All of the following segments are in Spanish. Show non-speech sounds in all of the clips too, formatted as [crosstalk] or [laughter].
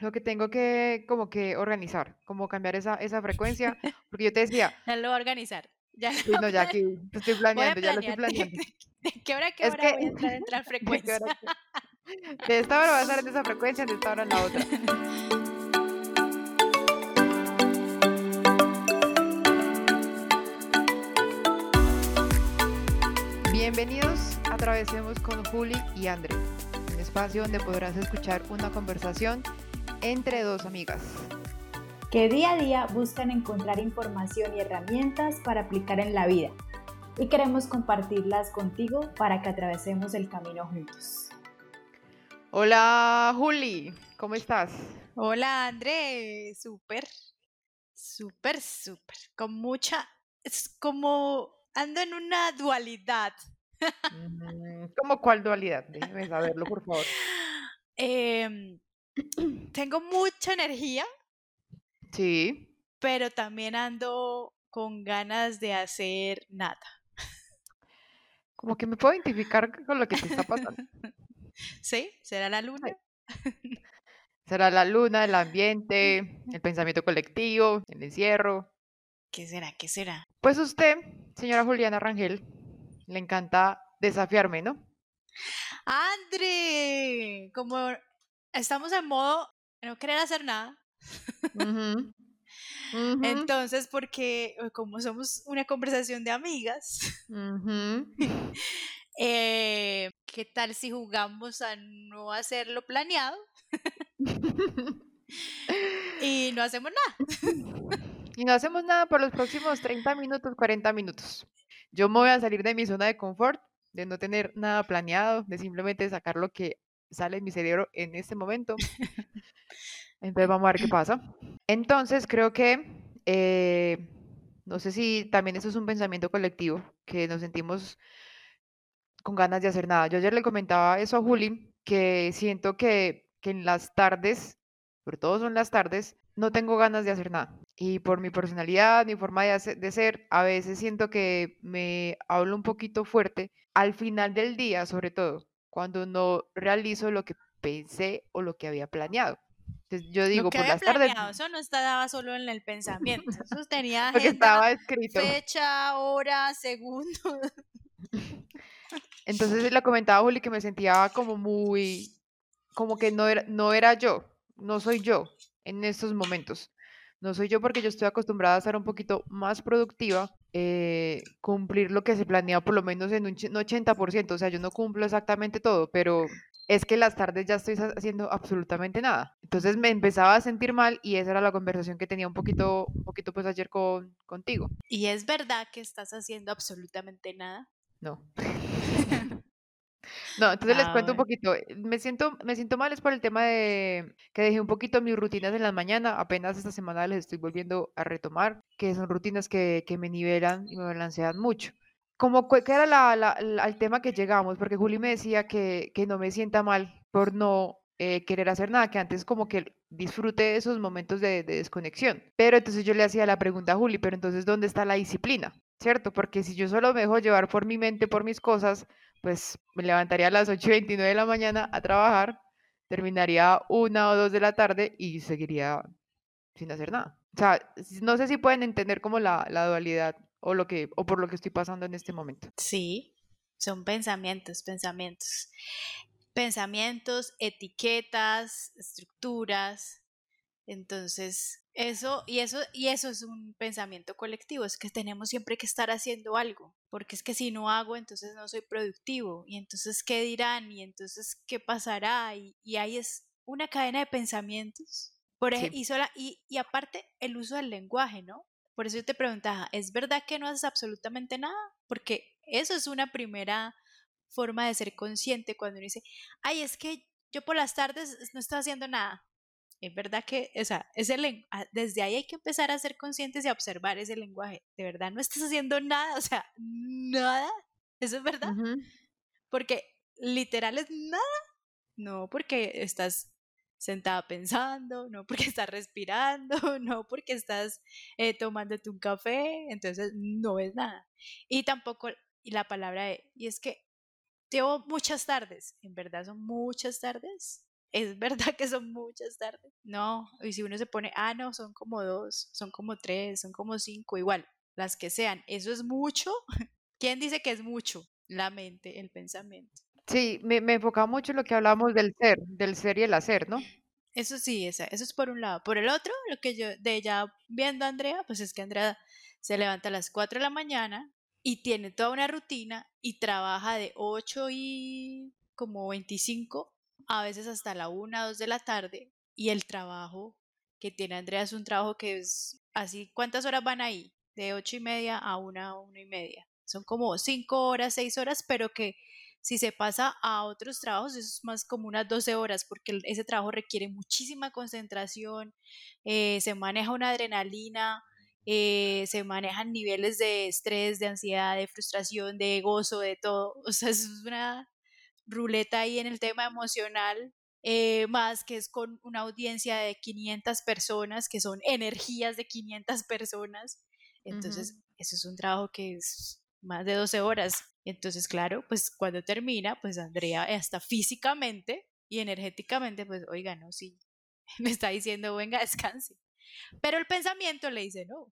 lo que tengo que como que organizar, como cambiar esa, esa frecuencia, [laughs] porque yo te decía, Ya lo voy a organizar. Ya sí, lo no, ya aquí [laughs] te estoy planeando, ya lo estoy planear. ¿De, [laughs] planeando. de qué hora qué Es hora que, voy a entrar, ¿de qué frecuencia? qué? De esta hora va a estar en esa frecuencia, de esta hora en la otra. Bienvenidos a Atravesemos con Juli y André, un espacio donde podrás escuchar una conversación entre dos amigas. que día a día buscan encontrar información y herramientas para aplicar en la vida. Y queremos compartirlas contigo para que atravesemos el camino juntos. Hola Juli, ¿cómo estás? Hola, André. Súper, súper, súper. Con mucha. Es como ando en una dualidad. Mm, ¿Cómo cuál dualidad? Déjeme saberlo, por favor. [laughs] Em, [clears throat] tengo mucha energía, Sí, pero también ando con ganas de hacer nada. como que me puedo identificar con lo que te está pasando. [laughs] ¿Sí? ¿Será la luna? [laughs] Será la luna, el ambiente, [laughs] el pensamiento colectivo, el encierro. ¿Qué será? ¿Qué será? Pues usted, señora Juliana Rangel, le encanta desafiarme, ¿no? André, como estamos en modo no querer hacer nada, [laughs] entonces porque eh, como somos una conversación de amigas, [laughs] ujú. eh, ¿qué tal si jugamos a no hacer lo planeado [laughs] y no hacemos nada? Y no hacemos nada por los próximos 30 minutos, 40 minutos. Yo me voy a salir de mi zona de confort, de no tener nada planeado, de simplemente sacar lo que sale mi cerebro en este momento. [laughs] Entonces vamos a ver qué pasa. Entonces creo que, eh, no sé si también eso es un pensamiento colectivo, que nos sentimos con ganas de hacer nada. Yo ayer le comentaba eso a Juli, que siento que, que en las tardes, sobre todo son las tardes, no tengo ganas de hacer nada. Y por mi personalidad, mi forma de, de ser, a veces siento que me hablo un poquito fuerte al final del día, sobre todo, cuando no realizo lo que pensé o lo que había planeado. Entonces yo Lo digo, que por había las tardes, eso no estaba solo en el pensamiento, eso tenía agenda, estaba escrito. fecha, hora, segundo. [laughs] Entonces le comentaba a Juli que me sentía como muy, como que no era, no era yo, no soy yo en estos momentos. No soy yo porque yo estoy acostumbrada a ser un poquito más productiva, eh, cumplir lo que se planea por lo menos en un ch- un 80%. O sea, yo no cumplo exactamente todo, pero es que las tardes ya estoy haciendo absolutamente nada. Entonces me empezaba a sentir mal y esa era la conversación que tenía un poquito, un poquito pues ayer con, contigo. Y es verdad que estás haciendo absolutamente nada. No. No, entonces les Ah, cuento un bueno. poquito. eh, Me siento, me siento mal es por el tema de que dejé un poquito mis rutinas en la mañana. Apenas esta semana les estoy volviendo a retomar, que son rutinas que, que me nivelan y me balancean mucho. Como que era la, la- la- el tema que llegamos, porque Juli me decía que, que no me sienta mal por no eh, querer hacer nada, que antes como que disfrute de esos momentos de, de desconexión. Pero entonces yo le hacía la pregunta a Juli, pero entonces ¿dónde está la disciplina? ¿Cierto? Porque si yo solo me dejo llevar por mi mente, por mis cosas, pues me levantaría a las 8 y 29 de la mañana a trabajar, terminaría una o dos de la tarde y seguiría sin hacer nada. O sea, no sé si pueden entender como la, la dualidad o lo que, o por lo que estoy pasando en este momento. Sí, son pensamientos, pensamientos. Pensamientos, etiquetas, estructuras. Entonces, eso y eso y eso es un pensamiento colectivo, es que tenemos siempre que estar haciendo algo, porque es que si no hago, entonces no soy productivo y entonces qué dirán y entonces qué pasará y, y ahí es una cadena de pensamientos. Por ej- Sí. y, sola, y, y aparte el uso del lenguaje, ¿no? Por eso yo te preguntaba, ¿es verdad que no haces absolutamente nada? Porque eso es una primera forma de ser consciente cuando uno dice, ay, es que yo por las tardes no estoy haciendo nada. Es verdad que, o sea, ese ah, desde ahí hay que empezar a ser conscientes y a observar ese lenguaje. De verdad, no estás haciendo nada, o sea, nada. Eso es verdad. Ujú. Porque literal es nada. No porque estás sentada pensando, no porque [laughs] estás respirando, [laughs] no porque estás eh, tomándote un café, entonces no es nada. Y tampoco, y la palabra de, y es que llevo muchas tardes, en verdad son muchas tardes. Es verdad que son muchas tardes. No, y si uno se pone, ah, no, son como dos, son como tres, son como cinco, igual, las que sean, ¿eso es mucho? [laughs] ¿Quién dice que es mucho? La mente, el pensamiento. Sí, me, me enfocaba mucho en lo que hablábamos del ser, del ser y el hacer, ¿no? Eso sí, esa, eso es por un lado. Por el otro, lo que yo de ella viendo a Andrea, pues es que Andrea se levanta a las 4 de la mañana y tiene toda una rutina y trabaja de 8 y como 25, a veces hasta la 1, 2 de la tarde. Y el trabajo que tiene Andrea es un trabajo que es así, ¿cuántas horas van ahí? De 8 y media a 1, 1 y media. Son como 5 horas, 6 horas, pero que si se pasa a otros trabajos, es más como unas 12 horas, porque ese trabajo requiere muchísima concentración, eh, se maneja una adrenalina, eh, se manejan niveles de estrés, de ansiedad, de frustración, de gozo, de todo. [laughs] O sea, es una ruleta ahí en el tema emocional, eh, más que es con una audiencia de 500 personas, que son energías de 500 personas. Entonces, eso es un trabajo que es más de 12 horas. Entonces, claro, pues cuando termina, pues Andrea hasta físicamente y energéticamente, pues, oiga, no, sí, [laughs] me está diciendo, venga, descanse. Pero el pensamiento le dice, no,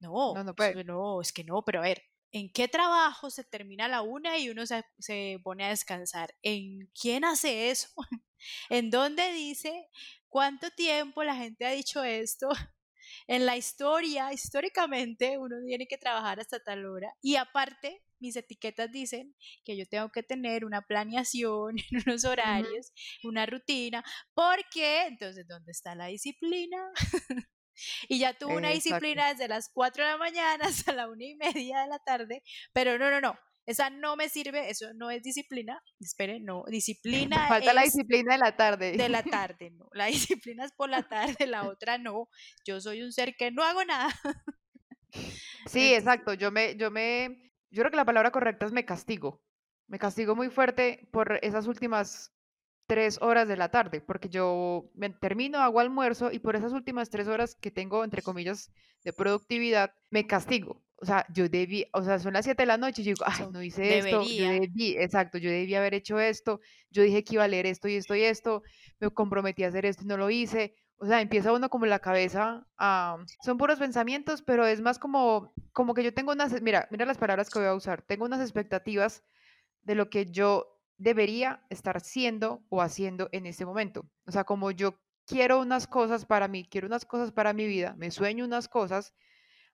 no, no, no, es que no, pero a ver, ¿en qué trabajo se termina la una y uno se, se pone a descansar? ¿En quién hace eso? [laughs] ¿En dónde dice cuánto tiempo la gente ha dicho esto? [laughs] En la historia, históricamente, uno tiene que trabajar hasta tal hora. Y aparte, mis etiquetas dicen que yo tengo que tener una planeación, [laughs] unos horarios, una rutina, porque entonces, ¿dónde está la disciplina? Y ya tuve una disciplina desde las 4 de la mañana hasta la una y media de la tarde, pero no, no, no, esa no me sirve, eso no es disciplina. Espere, no, [laughs] disciplina. Falta la disciplina de la tarde. De la [laughs] tarde, no. La disciplina es por la tarde, la otra no. Yo soy un ser que no hago nada. [laughs] Sí, exacto. Yo me, yo me, yo creo que la palabra correcta es me castigo. Me castigo muy fuerte por esas últimas tres horas de la tarde, porque yo me termino, hago almuerzo y por esas últimas tres horas que tengo, entre comillas, de productividad, me castigo. O sea, yo debí, o sea, son las siete de la noche y yo digo, ay, no hice esto, yo debí, exacto, yo debí haber hecho esto, yo dije que iba a leer esto y esto y esto, me comprometí a hacer esto y no lo hice. O sea, empieza uno como la cabeza a... Son puros pensamientos, pero es más como, como que yo tengo unas, mira, mira las palabras que voy a usar, tengo unas expectativas de lo que yo debería estar siendo o haciendo en este momento. O sea, como yo quiero unas cosas para mí, quiero unas cosas para mi vida, me sueño unas cosas,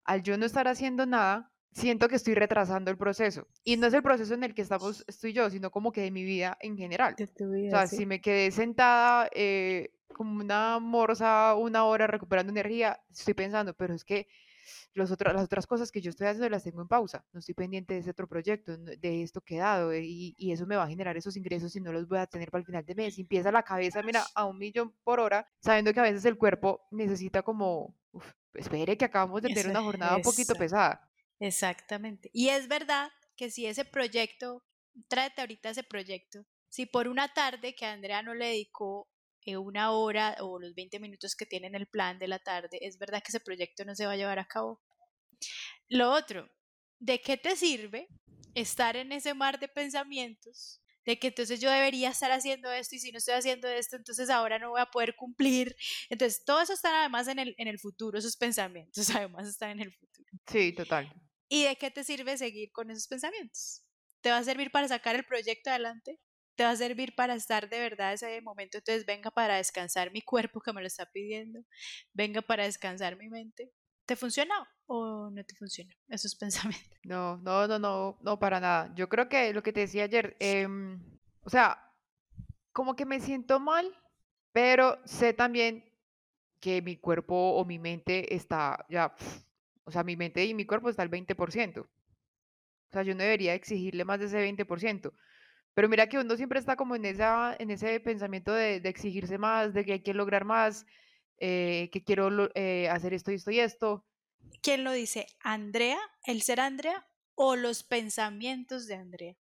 al yo no estar haciendo nada, siento que estoy retrasando el proceso. Y no es el proceso en el que estamos, estoy yo, sino como que de mi vida en general. o sea, si me quedé sentada eh, como una morsa una hora recuperando energía, estoy pensando, pero es que las otras cosas que yo estoy haciendo las tengo en pausa, no estoy pendiente de ese otro proyecto, de esto que he dado, y, y, eso me va a generar esos ingresos y no los voy a tener para el final de mes. Y empieza la cabeza, mira, a un millón por hora, sabiendo que a veces el cuerpo necesita como, espere que acabamos de tener una jornada un poquito pesada. Exactamente. Y es verdad que si ese proyecto, tráete ahorita ese proyecto, si por una tarde que Andrea no le dedicó eh, una hora o los 20 minutos que tiene en el plan de la tarde, es verdad que ese proyecto no se va a llevar a cabo. Lo otro, ¿de qué te sirve estar en ese mar de pensamientos? De que entonces yo debería estar haciendo esto y si no estoy haciendo esto, entonces ahora no voy a poder cumplir. Entonces, todo eso está además en el, en el futuro, esos pensamientos [laughs] además están en el futuro. Sí, total. ¿Y de qué te sirve seguir con esos pensamientos? ¿Te va a servir para sacar el proyecto adelante? Te va a servir para estar de verdad ese momento. Entonces venga para descansar mi cuerpo que me lo está pidiendo, venga para descansar mi mente. ¿Te funciona o no te funciona esos [laughs] pensamientos? No, no, no, no, no, para nada. Yo creo que lo que te decía ayer, em, o sea, como que me siento mal, pero sé también que mi cuerpo o mi mente está ya, o sea, mi mente y mi cuerpo está al 20%. O sea, yo no debería exigirle más de ese 20%. Pero mira que uno siempre está como en, esa, en ese pensamiento de, exigirse más, de que hay que lograr más, eh, que quiero eh, hacer esto y esto y esto. ¿Quién lo dice? ¿Andrea? ¿El ser Andrea? ¿O los pensamientos de Andrea?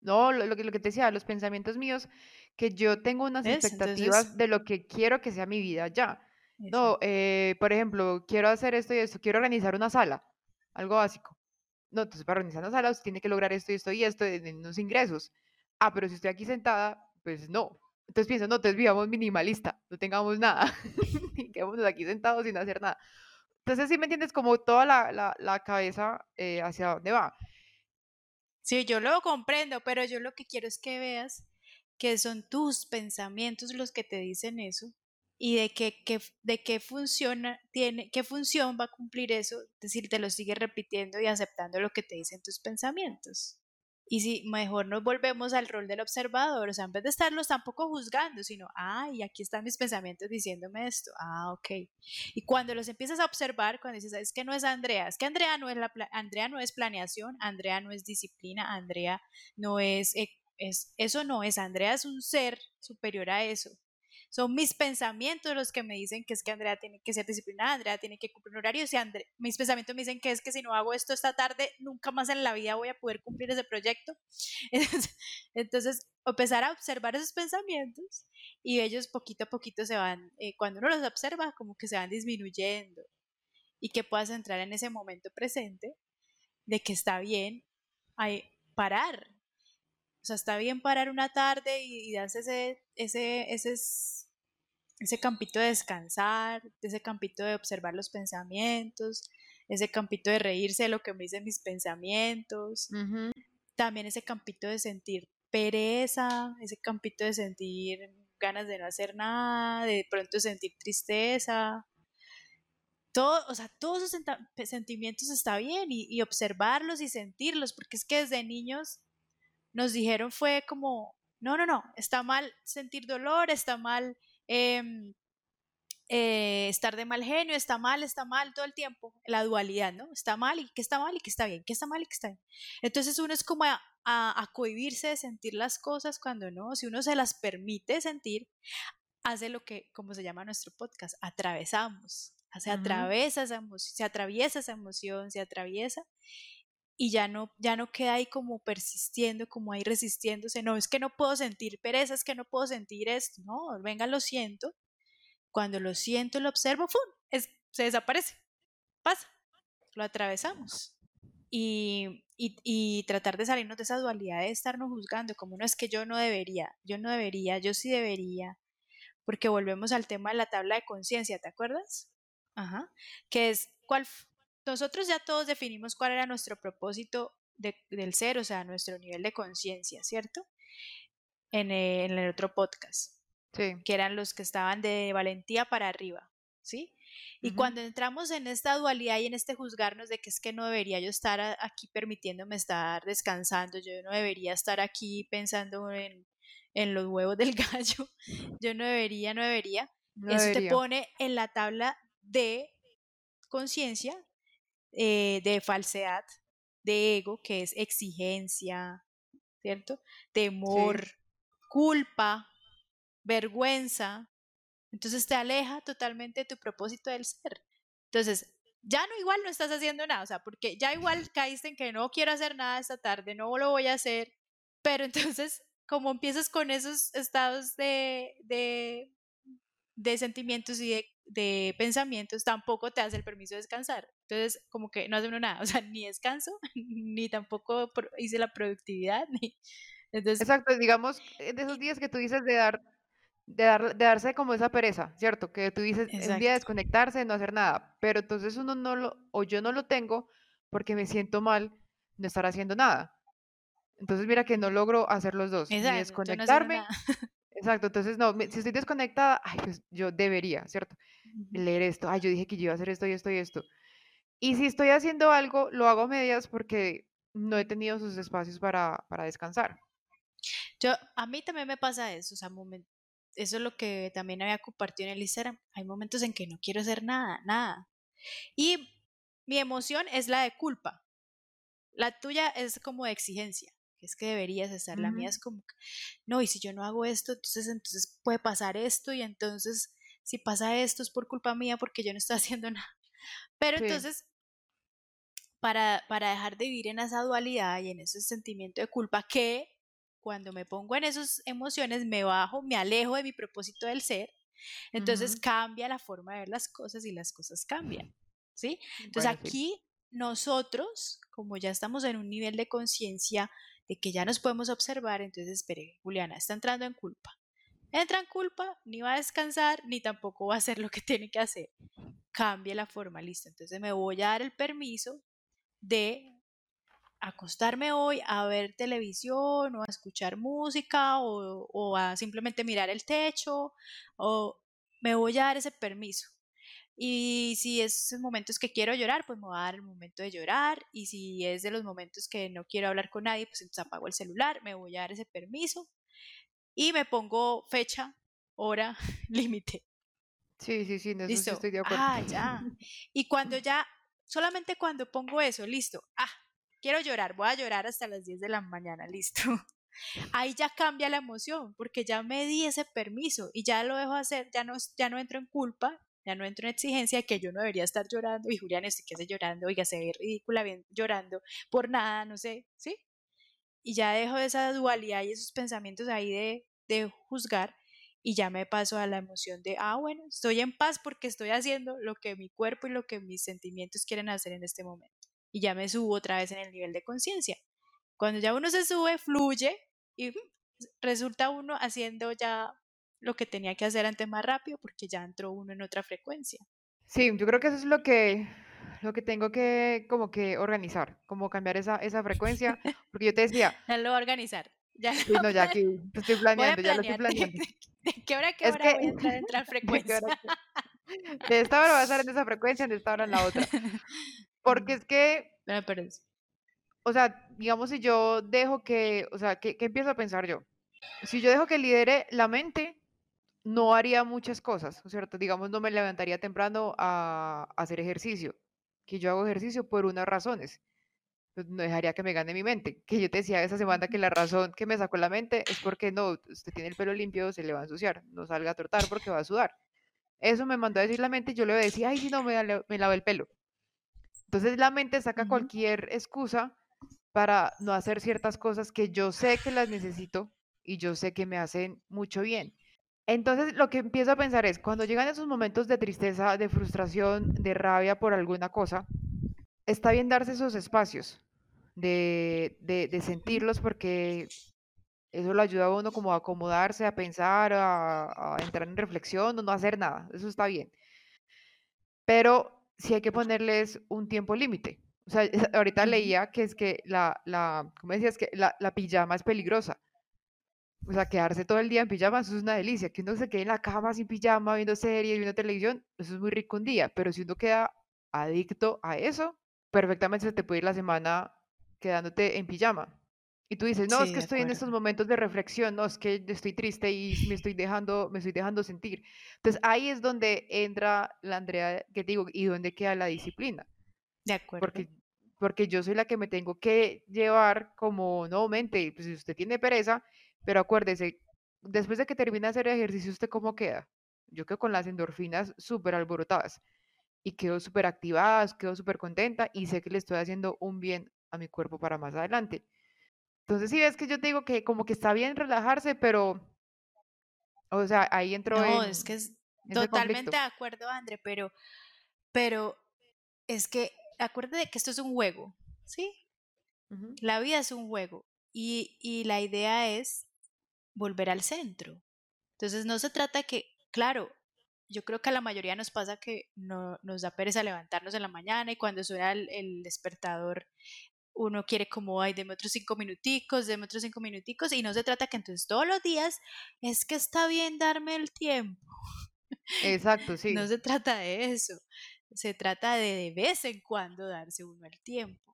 No, lo, que, lo que te decía, los pensamientos míos, que yo tengo unas expectativas de lo que quiero que sea mi vida ya. No, eh, por ejemplo, quiero hacer esto y esto, quiero organizar una sala, algo básico. No, entonces para organizar una sala usted tiene que lograr esto y esto y esto en unos ingresos. Ah, pero si estoy aquí sentada, pues no. Entonces pienso, no, entonces vivamos minimalista, no tengamos nada, [laughs] quedémonos aquí sentados sin hacer nada. Entonces, sí me entiendes, como toda la, la, la cabeza eh, hacia dónde va. Sí, yo lo comprendo, pero yo lo que quiero es que veas que son tus pensamientos los que te dicen eso y de qué, de qué funciona, tiene, qué función va a cumplir eso, es decir, te lo sigues repitiendo y aceptando lo que te dicen tus pensamientos. Y si mejor nos volvemos al rol del observador, o sea, en vez de estarlos tampoco juzgando, sino, ay, aquí están mis pensamientos diciéndome esto, ah, ok. Y cuando los empiezas a observar, cuando dices, es que no es Andrea, es que Andrea no es, la, Andrea no es planeación, Andrea no es disciplina, Andrea no es, eh, es, eso no es, Andrea es un ser superior a eso. Son mis pensamientos los que me dicen que es que Andrea tiene que ser disciplinada, Andrea tiene que cumplir un horario. Si mis pensamientos me dicen que es que si no hago esto esta tarde, nunca más en la vida voy a poder cumplir ese proyecto. [laughs] Entonces, empezar a observar esos pensamientos y ellos poquito a poquito se van, eh, cuando uno los observa, como que se van disminuyendo y que puedas entrar en ese momento presente de que está bien hay, parar. O sea, está bien parar una tarde y, y darse ese, ese, ese ese campito de descansar, ese campito de observar los pensamientos, ese campito de reírse de lo que me dicen mis pensamientos, también ese campito de sentir pereza, ese campito de sentir ganas de no hacer nada, de pronto sentir tristeza. Todo, o sea, todos esos sentimientos está bien y, y observarlos y sentirlos, porque es que desde niños nos dijeron fue como, no, no, no, está mal sentir dolor, está mal Em, eh, estar de mal genio, está mal, está mal todo el tiempo, la dualidad, ¿no? Está mal y que está mal y que está bien, que está mal y que está bien. Entonces uno es como a, a, cohibirse de sentir las cosas cuando no, si uno se las permite sentir, hace lo que, como se llama nuestro podcast, atravesamos, se atraviesa esa emoción, se atraviesa esa emoción, se atraviesa y ya no, ya no queda ahí como persistiendo, como ahí resistiéndose, no, es que no puedo sentir pereza, es que no puedo sentir esto, no, venga, lo siento, cuando lo siento, lo observo, ¡fum! Es, se desaparece, pasa, lo atravesamos. Y, y, tratar de salirnos de esa dualidad de estarnos juzgando, como no es que yo no debería, yo no debería, yo sí debería, porque volvemos al tema de la tabla de conciencia, ¿te acuerdas? Ajá, que es cuál, nosotros ya todos definimos cuál era nuestro propósito del ser, o sea, nuestro nivel de conciencia, ¿cierto? En el, otro podcast, sí. que eran los que estaban de valentía para arriba, ¿sí? Y cuando entramos en esta dualidad y en este juzgarnos de que es que no debería yo estar aquí permitiéndome estar descansando, yo no debería estar aquí pensando en, los huevos del [laughs] gallo, yo no debería, no debería, eso te pone en la tabla de conciencia eh, de falsedad, de ego, que es exigencia, ¿cierto? Temor, culpa, vergüenza. Entonces te aleja totalmente de tu propósito del ser. Entonces, ya no igual no estás haciendo nada, o sea, porque ya igual caíste en que no quiero hacer nada esta tarde, no lo voy a hacer, pero entonces, como empiezas con esos estados de, de, de sentimientos y de de pensamientos tampoco te hace el permiso de descansar. Entonces, como que no hace uno nada, [laughs] o sea, ni descanso, [laughs] ni tampoco hice la productividad, ni... Entonces... Exacto, digamos, de esos días que tú dices de dar, de, dar, de darse como esa pereza, ¿cierto? Que tú dices, es un día de desconectarse, no hacer nada, pero entonces uno no lo, o yo no lo tengo porque me siento mal no estar haciendo nada. Entonces mira que no logro hacer los dos, ni desconectarme, [laughs] Exacto, entonces no, si estoy desconectada, ay, pues yo debería, ¿cierto? Leer esto, ay, yo dije que yo iba a hacer esto y esto y esto. Y si estoy haciendo algo, lo hago a medias porque no he tenido sus espacios para, para descansar. Yo, a mí también me pasa eso, o sea, eso es lo que también había compartido en el Instagram. Hay momentos en que no quiero hacer nada, nada. Y mi emoción es la de culpa. La tuya es como de exigencia es que deberías estar, la mía es como, no, y si yo no hago esto, entonces, entonces puede pasar esto y entonces si pasa esto es por culpa mía porque yo no estoy [laughs] haciendo nada. Pero entonces, para, para dejar de vivir en esa dualidad y en ese sentimiento de culpa que cuando me pongo en esas emociones me bajo, me alejo de mi propósito del ser, entonces cambia la forma de ver las cosas y las cosas cambian. ¿Sí? Entonces aquí nosotros, como ya estamos en un nivel de conciencia de que ya nos podemos observar, entonces espere, Juliana está entrando en culpa. entra en culpa, ni va a descansar, ni tampoco va a hacer lo que [laughs] tiene que hacer. Cambie la forma, listo. Entonces me voy a dar el permiso de acostarme hoy a ver televisión o a escuchar música o, o a simplemente mirar el techo o me voy a dar ese permiso. Y si es momentos que quiero llorar, pues me voy a dar el momento de llorar. Y si es de los momentos que no quiero hablar con nadie, pues entonces apago el celular, me voy a dar ese permiso y me pongo fecha, hora, [laughs] límite. Sí, sí, sí, sí estoy de acuerdo. Ah, ya. Y cuando ya, solamente cuando pongo eso, listo. Ah, quiero llorar, voy a llorar hasta las 10 de la mañana, listo. [laughs] Ahí ya cambia la emoción, porque ya me di ese permiso y ya lo dejo hacer, ya no, ya no entro en culpa, ya no entro en exigencia que yo no debería estar llorando y Julián estoy que hace llorando, oiga, se ve ridícula bien llorando por nada, no sé, ¿sí? Y ya dejo esa dualidad y esos pensamientos ahí de, de juzgar y ya me paso a la emoción de, ah, bueno, estoy en paz porque estoy haciendo lo que mi cuerpo y lo que mis sentimientos quieren hacer en este momento. Y ya me subo otra vez en el nivel de conciencia. Cuando ya uno se sube, fluye y resulta uno haciendo ya lo que tenía que hacer antes más rápido porque ya entró uno en otra frecuencia. Sí, yo creo que eso es lo que, lo que tengo que como que organizar, como cambiar esa, esa frecuencia, [laughs] porque yo te decía... Ya lo voy a organizar. Ya sí, no, ya aquí estoy planeando, ya lo estoy [laughs] planeando. ¿De, qué hora, qué hora voy a entrar en otra [laughs] frecuencia? De, esta hora voy a estar en esa frecuencia, de esta hora en la otra. Porque es que... Me parece. O sea, digamos si yo dejo que, o sea, ¿qué, ¿qué empiezo a pensar yo? Si yo dejo que lidere la mente, no haría muchas cosas, ¿cierto? Digamos, no me levantaría temprano a, hacer ejercicio, que yo hago ejercicio por unas razones. Pues no dejaría que me gane mi mente. Que yo te decía esa semana que la razón que me sacó la mente es porque no, usted tiene el pelo limpio, se le va a ensuciar, no salga a trotar porque va a sudar. Eso me mandó a decir la mente, yo le decía, ay, si no, me, me lavo el pelo. Entonces la mente saca cualquier excusa para no hacer ciertas cosas que yo sé que las necesito y yo sé que me hacen mucho bien. Entonces, lo que empiezo a pensar es, cuando llegan esos momentos de tristeza, de frustración, de rabia por alguna cosa, está bien darse esos espacios de, de, sentirlos porque eso lo ayuda a uno como a acomodarse, a pensar, a, entrar en reflexión o no hacer nada. Eso está bien. Pero sí hay que ponerles un tiempo límite. O sea, [laughs] ahorita leía que es que la, la ¿cómo decías? Que la, la pijama es peligrosa. O sea, quedarse todo el día en pijama, eso es una delicia. Que uno se quede en la cama sin pijama, viendo series, viendo televisión, eso es muy rico un día. Pero si uno queda adicto a eso, perfectamente se te puede ir la semana quedándote en pijama. Y tú dices, no, es que estoy en estos momentos de reflexión, no, es que estoy triste y me estoy dejando, me estoy dejando sentir. Entonces ahí es donde entra la Andrea que te digo, y donde queda la disciplina. De acuerdo. Porque, porque yo soy la que me tengo que llevar como, no, mente, pues si usted tiene pereza, pero acuérdese, después de que termine de hacer ejercicio, ¿usted cómo queda? Yo quedo con las endorfinas súper alborotadas y quedo súper activada, quedo súper contenta y sé que le estoy haciendo un bien a mi cuerpo para más adelante. Entonces, sí, ves que yo te digo que como que está bien relajarse, pero, o sea, ahí entro no, es que es totalmente de acuerdo, André, pero, pero es que acuérdate que esto es un juego, ¿sí? La vida es un juego y, y la idea es volver al centro. Entonces no se trata que, claro, yo creo que a la mayoría nos pasa que no, nos da pereza levantarnos en la mañana y cuando suena el, despertador uno quiere como, ay, deme otros cinco minuticos, deme otros cinco minuticos y no se trata que entonces todos los días es que está bien darme el tiempo. Exacto, [laughs] sí. no se trata de eso, se trata de de vez en cuando darse uno el tiempo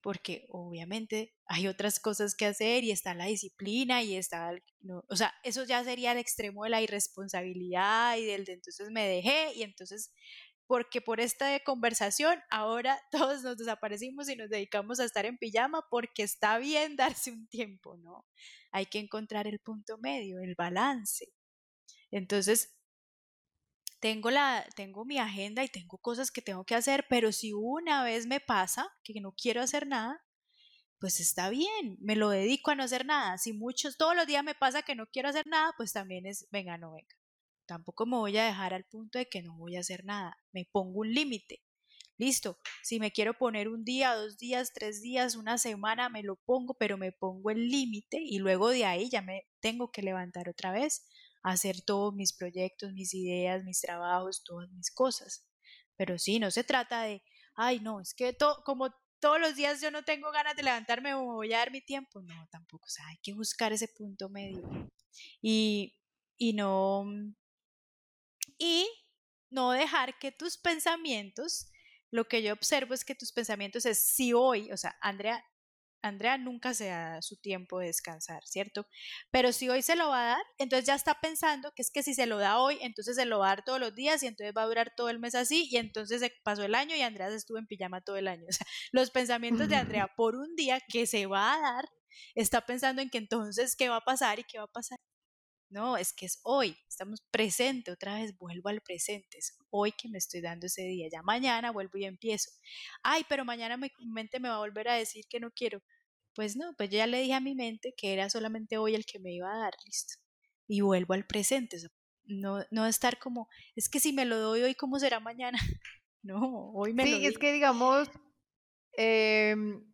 porque obviamente hay otras cosas que hacer y está la disciplina y está, o sea, eso ya sería el extremo de la irresponsabilidad y del de entonces me dejé y entonces, porque por esta conversación ahora [laughs] todos nos desaparecimos y nos dedicamos a estar en pijama porque está bien [laughs] darse un tiempo, ¿no? Hay que encontrar el punto medio, el balance. Entonces, tengo, la, tengo mi agenda y tengo cosas que tengo que hacer, pero si una vez me pasa que no quiero hacer nada, pues está bien, me lo dedico a no hacer nada. Si muchos, todos los días me pasa que no quiero hacer nada, pues también es, venga, no venga. Tampoco me voy a dejar al punto de que no voy a hacer nada. Me pongo un límite. Listo, si me quiero poner un día, dos días, tres días, una semana, me lo pongo, pero me pongo el límite y luego de ahí ya me tengo que levantar otra vez hacer todos mis proyectos, mis ideas, mis trabajos, todas mis cosas. Pero sí, no se trata de, ay, no, es que como todos los días yo no tengo ganas de levantarme o voy a dar mi tiempo. No, tampoco. O sea, hay que buscar ese punto medio. Y, y no. Y no dejar que tus pensamientos, lo que yo observo es que tus pensamientos es si hoy, o sea, Andrea Andrea nunca se da su tiempo de descansar, ¿cierto? Pero si hoy se lo va a dar, entonces ya está pensando que es que si se lo da hoy, entonces se lo va a dar todos los días y entonces va a durar todo el mes así y entonces se pasó el año y Andrea estuvo en pijama todo el año. [laughs] O sea, los pensamientos de Andrea por un día que se va a dar, está pensando en que entonces qué va a pasar y qué va a pasar. No, es que es hoy, estamos presente, otra vez vuelvo al presente, es hoy que me estoy dando ese día, ya mañana vuelvo y empiezo. Ay, pero mañana mi mente me va a volver a decir que no quiero. Pues no, pues yo ya le dije a mi mente que era solamente hoy el que me iba a dar, listo. Y vuelvo al presente, no, no estar como, es que si me lo doy hoy, ¿cómo será mañana? [laughs] No, hoy me sí, lo Sí, es que digamos, em,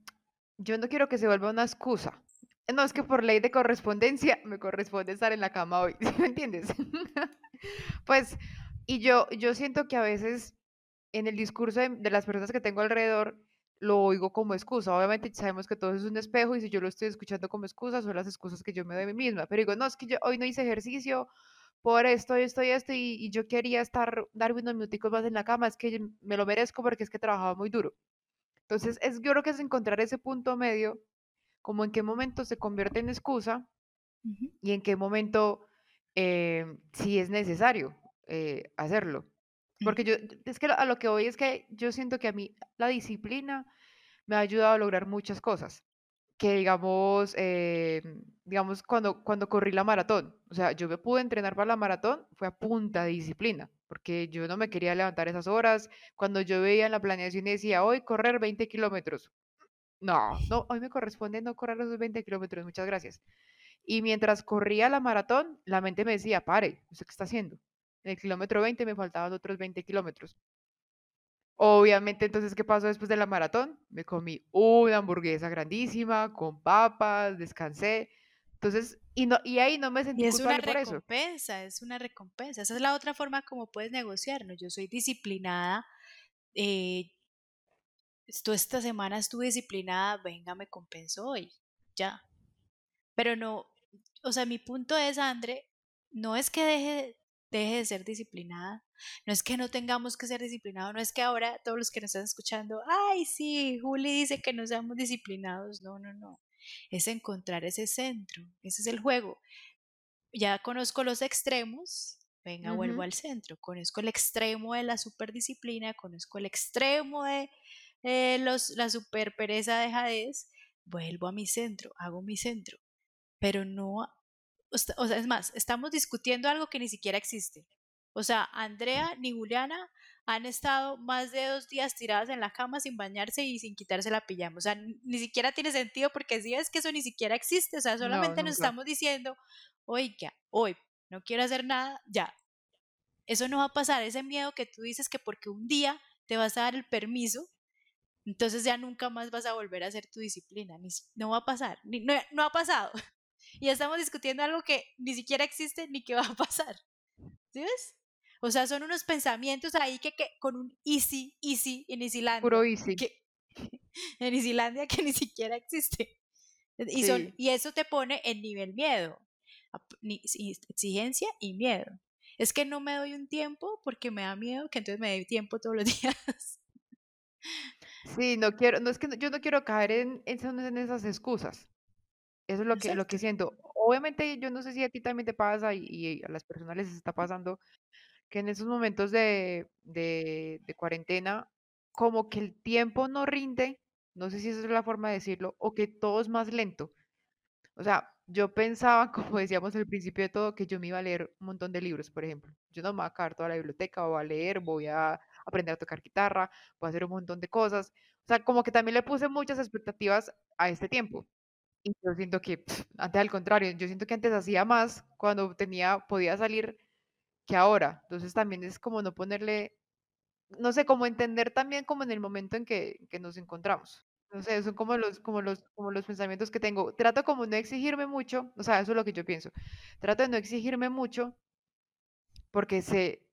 yo no quiero que se vuelva una excusa. No, es que por ley de correspondencia me corresponde estar en la cama hoy, [laughs] ¿me entiendes? pues, y yo, yo siento que a veces en el discurso de, las personas que tengo alrededor lo oigo como excusa. Obviamente sabemos que todo es un espejo y si yo lo estoy escuchando como excusa, son las excusas que yo me doy a mí misma. Pero digo, no, es que yo hoy no hice ejercicio por esto, esto y esto, y, y yo quería estar, darme unos minuticos más en la cama, es que me lo merezco porque es que trabajaba muy duro. Entonces, es, yo creo que es encontrar ese punto medio como en qué momento se convierte en excusa y en qué momento eh, sí es necesario eh, hacerlo. Porque yo, es que a lo que voy es que yo siento que a mí la disciplina me ha ayudado a lograr muchas cosas. Que digamos, eh, digamos cuando, cuando corrí la maratón, o sea, yo me pude entrenar para la maratón, fue a punta de disciplina, porque yo no me quería levantar esas horas. Cuando yo veía en la planeación y decía, hoy correr 20 kilómetros, no, no, hoy me corresponde no correr los 20 kilómetros, muchas gracias. Y mientras corría la maratón, la mente me decía, pare, ¿usted qué está haciendo? En el kilómetro 20 me faltaban otros 20 kilómetros. Obviamente, entonces, ¿qué pasó después de la maratón? Me comí una hamburguesa grandísima, con papas, descansé. Entonces, y, no, y ahí no me sentí y es una recompensa, es una recompensa. Esa es la otra forma como puedes negociar, ¿no? Yo soy disciplinada, eh, esto esta semana estuve disciplinada, venga, me compensó hoy, ya. Pero no, o sea, mi punto es, André, no es que deje, deje de ser disciplinada, no es que no tengamos que ser disciplinados, no es que ahora todos los que nos están escuchando, ay, sí, Juli dice que no seamos disciplinados, no, no, no, es encontrar ese centro, ese es el juego. Ya conozco los extremos, venga, vuelvo al centro, conozco el extremo de la superdisciplina, conozco el extremo de eh, los, la super pereza de Hades, vuelvo a mi centro, hago mi centro. Pero no, o sea, es más, estamos discutiendo algo que ni siquiera existe. O sea, Andrea ni Juliana han estado más de dos días tiradas en la cama sin bañarse y sin quitarse la pijama. O sea, ni siquiera tiene sentido porque si es que eso ni siquiera existe. O sea, solamente nos estamos diciendo, oiga, hoy no quiero hacer nada, ya. Eso no va a pasar. Ese miedo que tú dices que porque un día te vas a dar el permiso entonces ya nunca más vas a volver a hacer tu disciplina, ni, no va a pasar, no, ha pasado. [laughs] Y estamos discutiendo algo que ni siquiera existe ni que va a pasar. ¿Sí ves? O sea, son unos pensamientos ahí que, que con un easy, easy en Islandia. Puro easy. Que, [laughs] en Islandia que ni siquiera existe. Y, son, y eso te pone en nivel miedo, exigencia y miedo. Es que no me doy un tiempo porque me da miedo que entonces me dé tiempo todos los [laughs] días. Sí, no quiero, no es que yo no quiero caer en, en esas excusas. Eso es lo que, lo que siento. Obviamente, yo no sé si a ti también te pasa y, a las personas les está pasando que en esos momentos de, de, de cuarentena, como que el tiempo no rinde, no sé si esa es la forma de decirlo, o que todo es más lento. O sea, yo pensaba, [laughs] como decíamos al principio de todo, que yo me iba a leer un montón de libros, por ejemplo. Yo no me voy a acabar toda la biblioteca, voy a leer, voy a aprender a tocar guitarra, a hacer un montón de cosas. O sea, como que también le puse muchas expectativas a este tiempo. Y yo siento que, antes al contrario, yo siento que antes hacía más cuando tenía, podía salir que ahora. Entonces también es como no ponerle, no sé, como entender también como en el momento en que, que nos encontramos. No sé, son como los, como los, como los pensamientos que tengo. Trato como no exigirme mucho, o sea, eso es lo que yo pienso. Trato de no exigirme mucho porque sé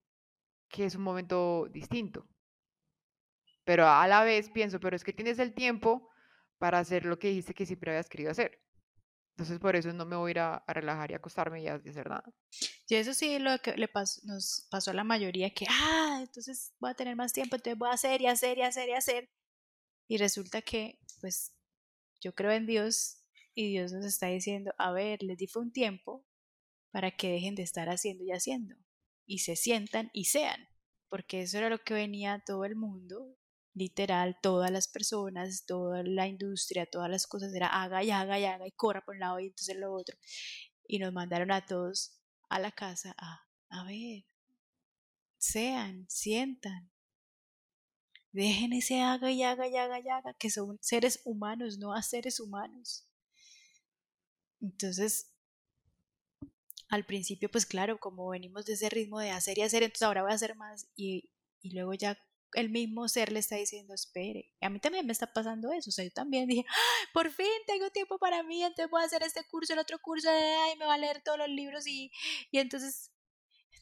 que es un momento distinto. Pero a la vez pienso, pero es que tienes el tiempo para hacer lo que dijiste que siempre habías querido hacer. Entonces por eso no me voy a ir a, relajar y acostarme y a hacer nada. Y eso sí lo que le nos pasó a la mayoría, que, ah, entonces voy a tener más tiempo, entonces voy a hacer y hacer y hacer y hacer. Y resulta que, pues, yo creo en Dios y Dios nos está diciendo, a ver, les di un tiempo para que dejen de estar haciendo y haciendo y se sientan y sean, porque eso era lo que venía todo el mundo, literal, todas las personas, toda la industria, todas las cosas, era haga y haga y haga y corra por un lado y entonces lo otro. Y nos mandaron a todos a la casa a, a ver, sean, sientan, Dejen ese haga y haga y haga y haga, que son seres humanos, no a seres humanos. Entonces, al principio, pues claro, como venimos de ese ritmo de hacer y hacer, entonces ahora voy a hacer más y, y luego ya el mismo ser le está diciendo, espere. a mí también me está pasando eso. O sea, yo también dije, por fin tengo tiempo para mí, entonces voy a hacer este curso, el otro curso, y me va a leer todos los libros y, y entonces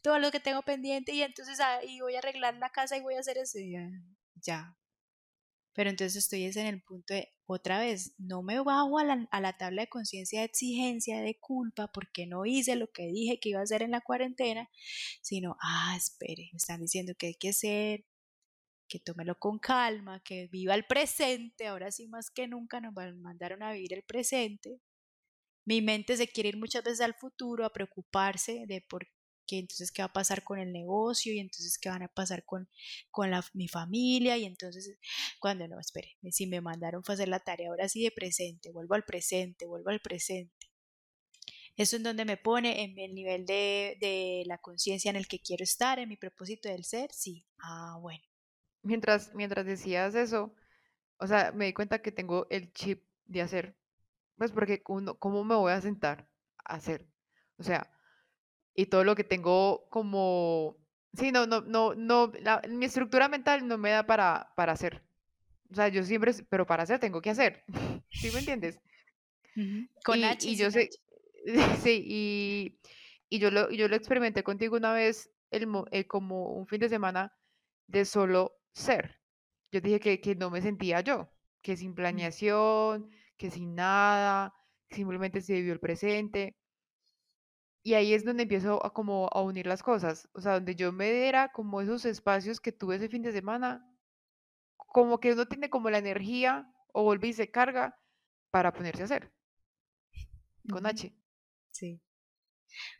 todo lo que tengo pendiente y entonces ah, y voy a arreglar la casa y voy a hacer eso ya. Pero entonces estoy en el punto de, otra vez, no me bajo a la, a la tabla de conciencia de exigencia, de culpa, porque no hice lo que dije que iba a hacer en la cuarentena, sino, ah, espere, me están diciendo que hay que hacer, que tómelo con calma, que viva el presente, ahora sí más que nunca nos mandaron a vivir el presente. Mi mente se quiere ir muchas veces al futuro a preocuparse de por que entonces qué va a pasar con el negocio y entonces qué van a pasar con, con la, mi familia y entonces cuando no, espere, si me mandaron a hacer la tarea ahora sí de presente, vuelvo al presente, vuelvo al presente. Eso es donde me pone en el nivel de, de la conciencia en el que quiero estar, en mi propósito del ser, sí. Ah, bueno. Mientras, mientras decías eso, o sea, me di cuenta que tengo el chip de hacer. Pues porque, ¿cómo me voy a sentar a hacer? O sea, y todo lo que tengo como, sí, no, no, no, no, mi estructura mental no me da para, para hacer. O sea, yo siempre, pero para hacer tengo que hacer. [laughs] ¿Sí me entiendes? Con y, y yo sé, [laughs] sí, y, y yo, lo, yo lo experimenté contigo una vez, el, eh, como un fin de semana de solo ser. Yo dije que, que no me sentía yo, que sin planeación, que sin nada, simplemente se vivió el presente. Y ahí es donde empiezo a como a unir las cosas, o sea, donde yo me diera como esos espacios que tuve ese fin de semana, como que uno tiene como la energía o vuelve y se carga para ponerse a hacer. Con H. Sí.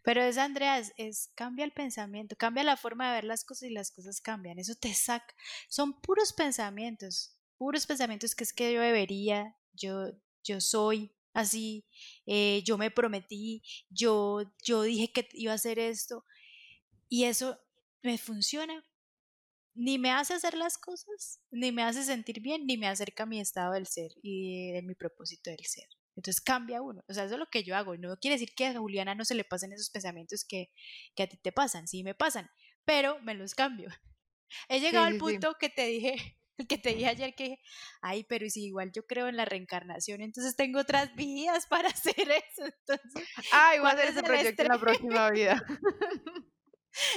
Pero es, Andrea, es, cambia el pensamiento, cambia la forma de ver las cosas y las cosas cambian. Eso te saca. Son puros pensamientos, puros pensamientos que es que yo debería, yo, yo soy, así, eh, yo me prometí, yo, yo dije que iba a hacer esto y eso me funciona. Ni me hace hacer las cosas, ni me hace sentir bien, ni me acerca a mi estado del ser y de mi propósito del ser. Entonces cambia uno. O sea, eso es lo que yo hago. No quiere decir que a Juliana no se le pasen esos pensamientos que, que a ti te pasan. Sí me pasan, pero me los cambio. He llegado al punto que te dije, el [laughs] que te dije ayer que, ay, pero si igual yo creo en la reencarnación, entonces tengo otras vidas para hacer eso. Entonces, ah, igual a hacer ese proyecto en la próxima vida. [laughs]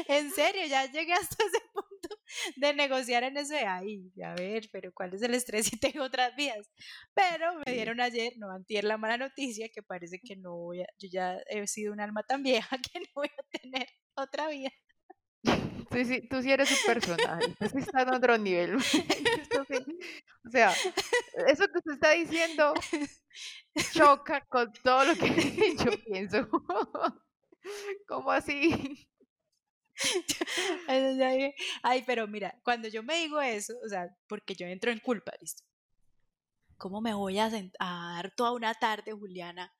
en serio, ya llegué hasta ese punto de negociar en eso de, ay, a ver, pero ¿cuál es el estrés si tengo otras vidas? Pero me dieron ayer, no antier, la mala noticia que parece que no voy a, yo ya he sido un alma tan vieja [laughs] que no voy a tener otra vida. Tú tú sí eres un personaje, tú sí estás en otro nivel. [laughs] o sea, eso que usted está diciendo choca con todo lo que [laughs] yo pienso. [laughs] ¿Cómo así? Ay, pero mira, cuando yo me digo eso, o sea, porque yo entro en culpa, ¿listo? ¿Cómo me voy a, a dar toda una tarde, Juliana,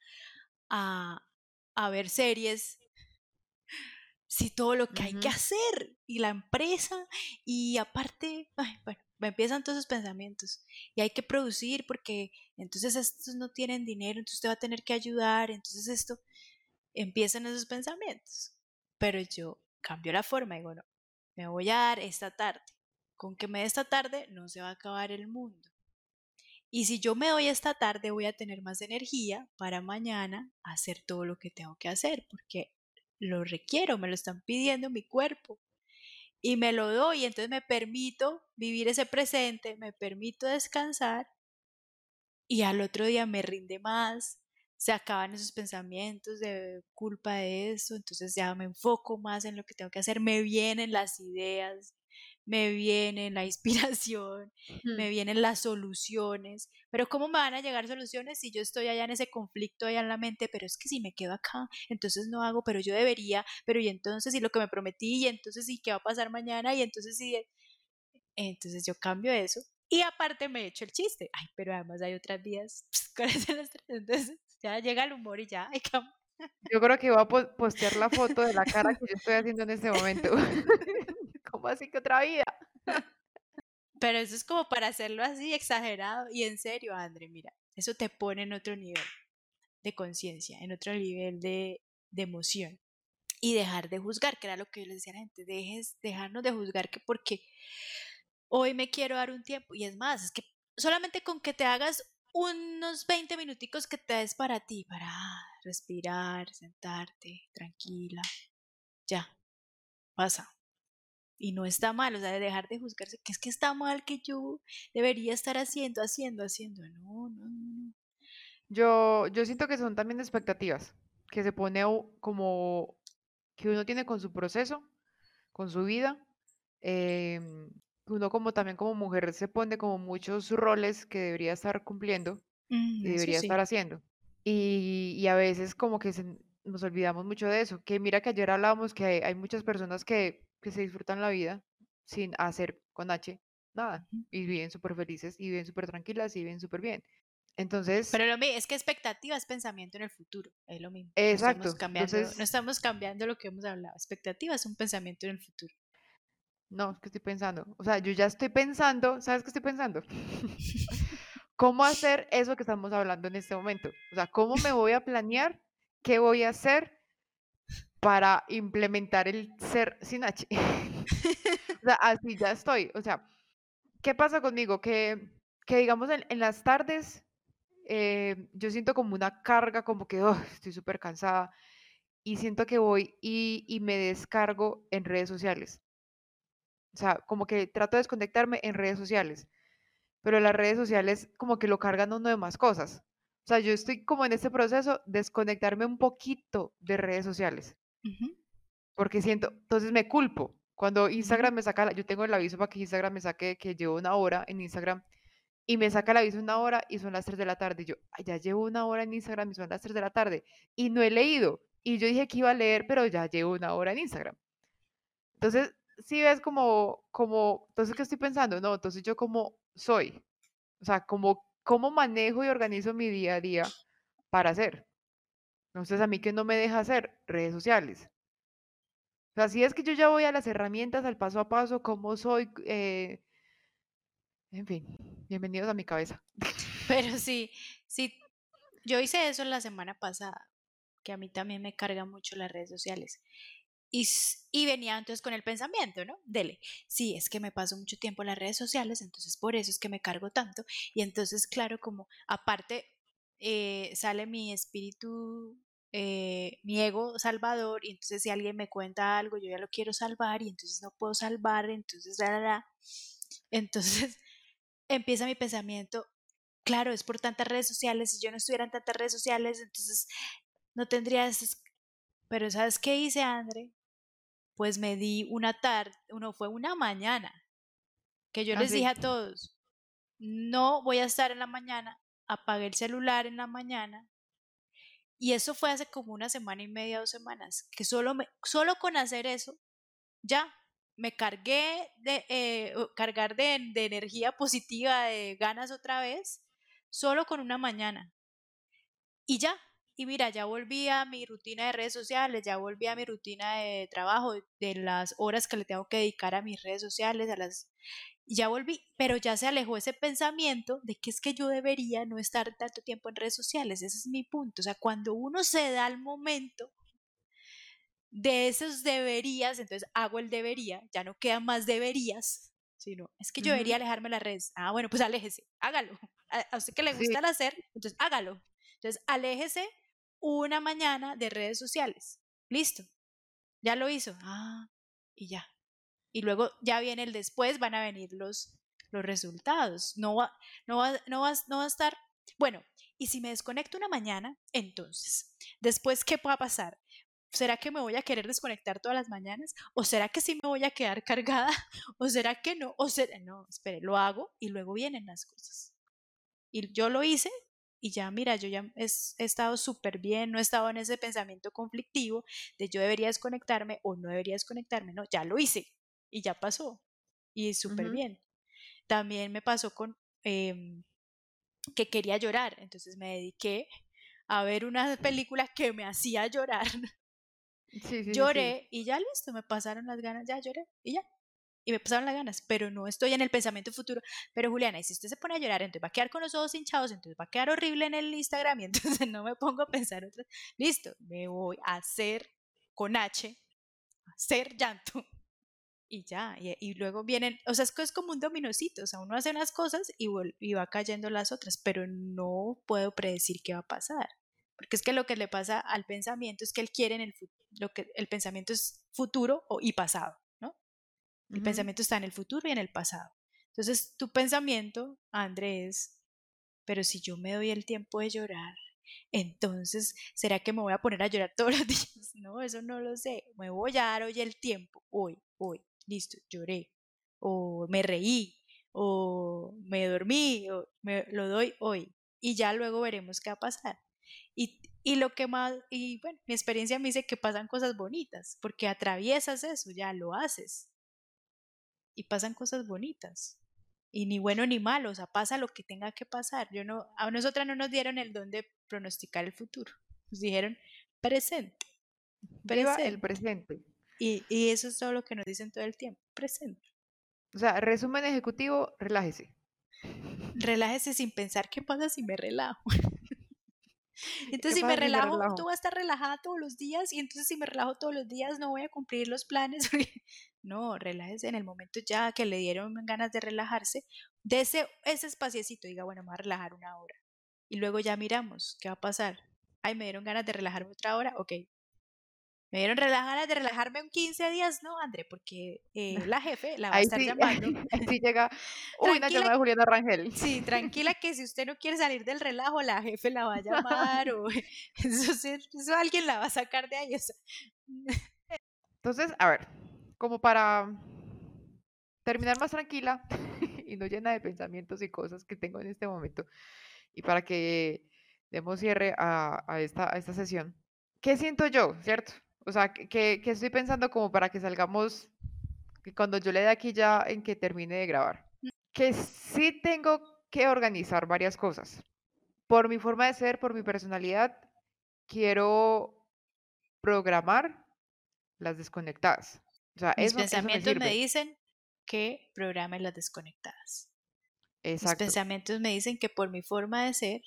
a ver series si todo lo que hay que hacer y la empresa y aparte, bueno, me empiezan todos esos pensamientos y hay que producir porque entonces estos no tienen dinero, entonces usted va a tener que ayudar, entonces esto, empiezan esos pensamientos. Pero yo cambio la forma y digo, no, me voy a dar esta tarde. Con que me dé esta tarde no se va a acabar el mundo. Y si yo me doy esta tarde, voy a tener más energía para mañana hacer todo lo que tengo que hacer, porque lo requiero, me lo están pidiendo mi cuerpo. Y me lo doy, entonces me permito vivir ese presente, me permito descansar y al otro día me rinde más, se acaban esos pensamientos de culpa de eso, entonces ya me enfoco más en lo que tengo que hacer, me vienen las ideas, me viene la inspiración, [laughs] me vienen las soluciones, pero ¿cómo me van a llegar soluciones si yo estoy allá en ese conflicto allá en la mente? Pero es que si me quedo acá, entonces no hago, pero yo debería, pero y entonces y lo que me prometí, y entonces y qué va a pasar mañana, y entonces y entonces yo cambio eso y aparte me echo el chiste, ay, pero además hay otras vías, [laughs] entonces ya llega el humor y ya, [laughs] Yo creo que voy a postear la foto de la cara que yo estoy haciendo en este momento. ¿Cómo así que otra vida? Pero eso es como para hacerlo así exagerado y en serio, André, mira, eso te pone en otro nivel de conciencia, en otro nivel de, de, emoción. Y dejar de juzgar, que era lo que yo les decía a la gente, dejes, dejarnos de juzgar que porque hoy me quiero dar un tiempo. Y es más, es que solamente con que te hagas unos 20 minuticos que te des para ti, para respirar, sentarte, tranquila, ya, pasa y no está mal, o sea, de dejar de juzgarse, que es que está mal que yo debería estar haciendo, haciendo, haciendo. No, no, no. Yo, yo siento que son también expectativas, que se pone como que uno tiene con su proceso, con su vida. Em, uno como también como mujer se pone como muchos roles que debería estar cumpliendo y debería estar haciendo. Y, y, a veces como que nos olvidamos mucho de eso. Que mira que ayer hablábamos que hay muchas personas que que se disfrutan la vida sin hacer con H nada y viven súper felices y viven súper tranquilas y viven súper bien. Entonces... Pero lo mismo, es que expectativa es pensamiento en el futuro, es lo mismo. Exacto. No estamos, cambiando, no estamos cambiando lo que hemos hablado. Expectativa es un pensamiento en el futuro. No, es que estoy pensando. O sea, yo ya estoy pensando, ¿sabes qué estoy pensando? [laughs] ¿Cómo [laughs] hacer eso que estamos hablando en este momento? O sea, ¿cómo me voy a planear? ¿Qué voy a hacer? Para implementar el ser sin H. [laughs] [laughs] o sea, así ya estoy. O sea, ¿qué pasa conmigo? Que, que digamos, en, las tardes eh, yo siento como una carga, como que oh, estoy súper cansada y siento que voy y, y, me descargo en redes sociales. O sea, como que trato de desconectarme en redes sociales, pero las redes sociales como que lo cargan uno de más cosas. O sea, yo estoy como en este proceso de desconectarme un poquito de redes sociales. Porque siento, entonces me culpo. Cuando Instagram me saca, yo tengo el aviso para que Instagram me saque que llevo una hora en Instagram y me saca el aviso una hora y son las 3 de la tarde. Y yo, ya llevo una hora en Instagram y son las 3 de la tarde y no he leído. Y yo dije que iba a leer, pero ya llevo una hora en Instagram. Entonces, si ves como, como, entonces, ¿qué estoy pensando? No, entonces yo como soy. O sea, como, cómo manejo y organizo mi día a día para hacer. Entonces, a mí que no me deja hacer redes sociales. O sea, si es que yo ya voy a las herramientas, al paso a paso, cómo soy, eh, en fin, bienvenidos a mi cabeza. [laughs] Pero sí, sí, yo hice eso la semana pasada, que a mí también me carga mucho las redes sociales. Y, y, venía entonces con el pensamiento, ¿no? Dele, sí, es que me paso mucho tiempo en las redes sociales, entonces por eso es que me cargo tanto. Y entonces, claro, como aparte eh, sale mi espíritu, eh, mi ego salvador, y entonces si alguien me cuenta algo, yo ya lo quiero salvar, y entonces no puedo salvar, entonces, [laughs] entonces [laughs] empieza mi pensamiento, claro, es por tantas redes sociales, si yo no estuviera en tantas redes sociales, entonces no tendría esas... Pero ¿sabes qué hice, André? Pues me di una tarde, uno fue una mañana, que yo les dije a todos, no voy a estar en la mañana apagué el celular en la mañana y eso fue hace como una semana y media, dos semanas, que solo, me, solo con hacer eso, ya me cargué de eh, cargar de, de energía positiva, de ganas otra vez, solo con una mañana. Y ya, y mira, ya volví a mi rutina de redes sociales, ya volví a mi rutina de trabajo, de las horas que le tengo que dedicar a mis redes sociales, a las ya volví, pero ya se alejó ese pensamiento de que es que yo debería no estar tanto tiempo en redes sociales, ese es mi punto, o sea, cuando uno se da el momento de esos deberías, entonces hago el debería, ya no quedan más deberías, sino es que yo debería alejarme de las redes. Ah, bueno, pues aléjese, hágalo. [laughs] A, usted que le gusta el hacer, entonces hágalo. Entonces, aléjese una mañana de redes sociales. Listo. Ya lo hizo. Ah, y ya. Y luego ya viene el después, van a venir los, los resultados. No va, no, va, no, va, no va a estar. Bueno, y si me desconecto una mañana, entonces, después, ¿qué va a pasar? ¿Será que me voy a querer desconectar todas las mañanas? ¿O será que sí me voy a quedar [laughs] cargada? ¿O será que no? ¿O será... No, espere, lo hago y luego vienen las cosas. Y yo lo hice y ya, mira, yo ya he, estado súper bien, no he estado en ese pensamiento conflictivo de yo debería desconectarme o no debería desconectarme, no, ya lo hice y ya pasó y súper bien. También me pasó con em, que quería llorar, entonces me dediqué a ver una película que me hacía llorar. [laughs] Lloré y ya listo, me pasaron las ganas, ya lloré y ya. Y me pasaron las ganas, pero no estoy en el pensamiento futuro. Pero Juliana, y si usted se pone a llorar, entonces va a quedar con los ojos hinchados, entonces va a quedar horrible en el Instagram y entonces [laughs] no me pongo a pensar otra. Listo, me voy a hacer con H, hacer llanto. Y ya, y, luego vienen, o sea, es, es como un dominocito, o sea, uno hace unas cosas y, y va cayendo las otras, pero no puedo predecir qué va a pasar. Porque es que lo que le pasa al pensamiento es que él quiere en el lo que el pensamiento es futuro o, y pasado, ¿no? El pensamiento está en el futuro y en el pasado. Entonces, tu pensamiento, Andrés, pero si yo me doy el tiempo de llorar, entonces, ¿será que me voy a poner a llorar todos los [laughs] días? No, eso no lo sé. Me voy a dar hoy el tiempo, hoy, hoy, listo, lloré, o me reí, o me dormí, o me lo doy hoy, y ya luego veremos qué va a pasar. Y, y lo que más, y bueno, mi experiencia me dice que pasan cosas bonitas, porque atraviesas eso, ya lo haces. Y pasan cosas bonitas. Y ni bueno ni malo, o sea, pasa lo que tenga que pasar. Yo no, a nosotras no nos dieron el don de pronosticar el futuro. Nos dijeron presente. presente. el presente. Y, y eso es todo lo que nos dicen todo el tiempo, presente. O sea, resumen ejecutivo, relájese. [laughs] Relájese sin pensar qué pasa si me relajo. [laughs] Entonces, si me relajo, tú vas a estar relajada todos los días y entonces si me relajo todos los días no voy a cumplir los planes. [laughs] no, relájese en el momento ya que le dieron ganas de relajarse, de ese, ese espaciecito, diga, bueno, me voy a relajar una hora. Y luego ya miramos qué va a pasar. Ay, me dieron ganas de relajarme otra hora, ok, me dieron relajar de relajarme un 15 días, ¿no, André? Porque eh, [laughs] la jefe la va a estar llamando. [laughs] Ahí llega una llamada de Juliana Rangel. Sí, tranquila que si usted no quiere salir del relajo, la jefe la va a llamar o [laughs] eso, alguien la va a sacar de ahí. Entonces, a ver, como para terminar más tranquila y no llena de pensamientos y cosas que tengo en este momento y para que demos cierre a, esta, a esta sesión. ¿Qué siento yo, cierto? O sea, que, estoy pensando como para que salgamos, que cuando yo le dé aquí ya en que termine de grabar, mm. que sí tengo que organizar varias cosas. Por mi forma de ser, por mi personalidad, quiero programar las desconectadas. O sea, Mis pensamientos me, dicen que programe las desconectadas. Exacto. Mis pensamientos me dicen que por mi forma de ser,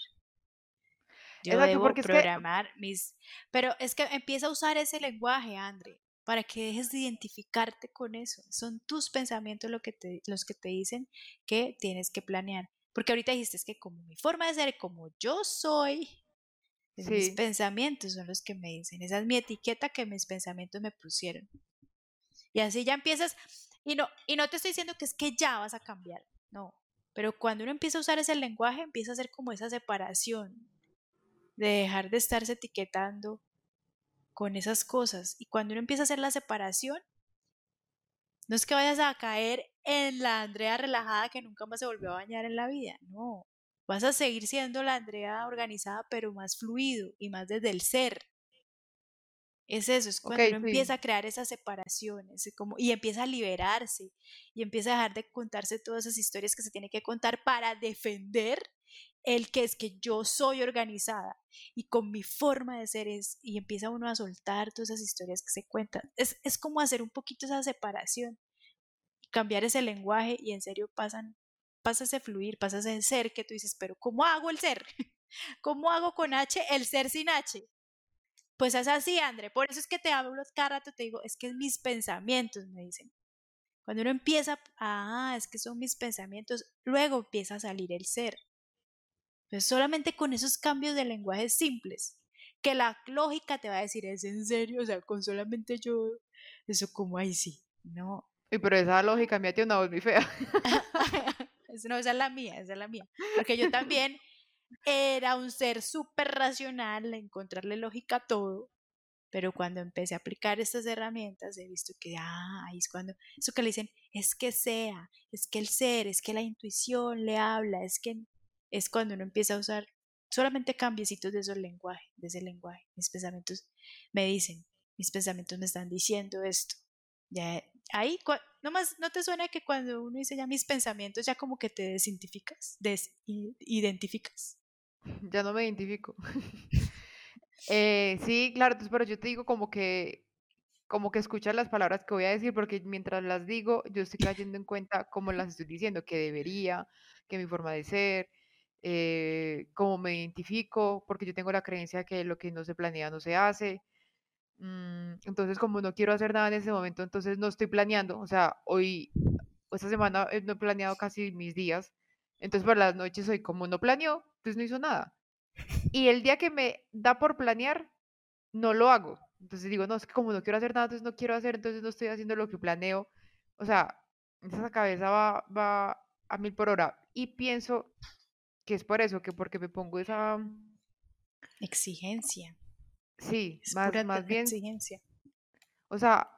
yo debo programar mis... Pero es que empieza a usar ese lenguaje, Andre, para que dejes de identificarte con eso. Son tus pensamientos lo que te, los que te dicen que tienes que planear. Porque ahorita dijiste es que como mi forma de ser, como yo soy, mis pensamientos son los que me dicen. Esa es mi etiqueta que mis pensamientos me pusieron. Y así ya empiezas, y no, y no te estoy diciendo que es que ya vas a cambiar, no. Pero cuando uno empieza a usar ese lenguaje, empieza a hacer como esa separación de dejar de estarse etiquetando con esas cosas. Y cuando uno empieza a hacer la separación, no es que vayas a caer en la Andrea relajada que nunca más se volvió a bañar en la vida, no. Vas a seguir siendo la Andrea organizada, pero más fluido y más desde el ser. Es eso, es cuando uno empieza a crear esas separaciones como, y empieza a liberarse y empieza a dejar de contarse todas esas historias que se tiene que contar para defender el que es que yo soy organizada y con mi forma de ser es, y empieza uno a soltar todas esas historias que se cuentan. Es, es como hacer un poquito esa separación, cambiar ese lenguaje y en serio pasan, pasa ese fluir, pasa ese ser que tú dices, pero ¿cómo hago el ser? [laughs] ¿Cómo hago con H el ser sin H? Pues es así, André. Por eso es que te hablo cada rato, te digo, es que es mis pensamientos, me dicen. Cuando uno empieza, ah, es que son mis pensamientos, luego empieza a salir el ser. Pues solamente con esos cambios de lenguaje simples, que la lógica te va a decir, ¿es en serio? O sea, con solamente yo, eso como ahí sí, no. Y pero esa lógica mía tiene una voz muy fea. [laughs] no, esa es la mía, esa es la mía. Porque yo también era un ser súper racional, encontrarle lógica a todo, pero cuando empecé a aplicar estas herramientas he visto que, ah, ahí es cuando, eso que le dicen, es que sea, es que el ser, es que la intuición le habla, es que es cuando uno empieza a usar solamente cambiecitos de esos lenguaje, de ese lenguaje. Mis pensamientos me dicen, mis pensamientos me están diciendo esto. Ya, ahí, no más, ¿no te suena que cuando uno dice ya mis pensamientos, ya como que te desidentificas? Desidentificas. Ya no me identifico. [laughs] Eh, sí, claro, pero yo te digo como que como que escuchas las palabras que voy a decir, porque mientras las digo, yo estoy cayendo en cuenta cómo las estoy diciendo, que debería, que mi forma de ser, eh, cómo me identifico, porque yo tengo la creencia de que lo que no se planea no se hace. Mm, entonces, como no quiero hacer nada en ese momento, entonces no estoy planeando. O sea, hoy, esta semana eh, no he planeado casi mis días. Entonces, por las noches soy como no planeó, pues no hizo nada. Y el día que me da por planear, no lo hago. Entonces digo, no, es que como no quiero hacer nada, entonces no quiero hacer, entonces no estoy haciendo lo que planeo. O sea, esa cabeza va, va a mil por hora. Y pienso que es por eso, que porque me pongo esa... Exigencia. Sí, más, más bien... Exigencia. O sea,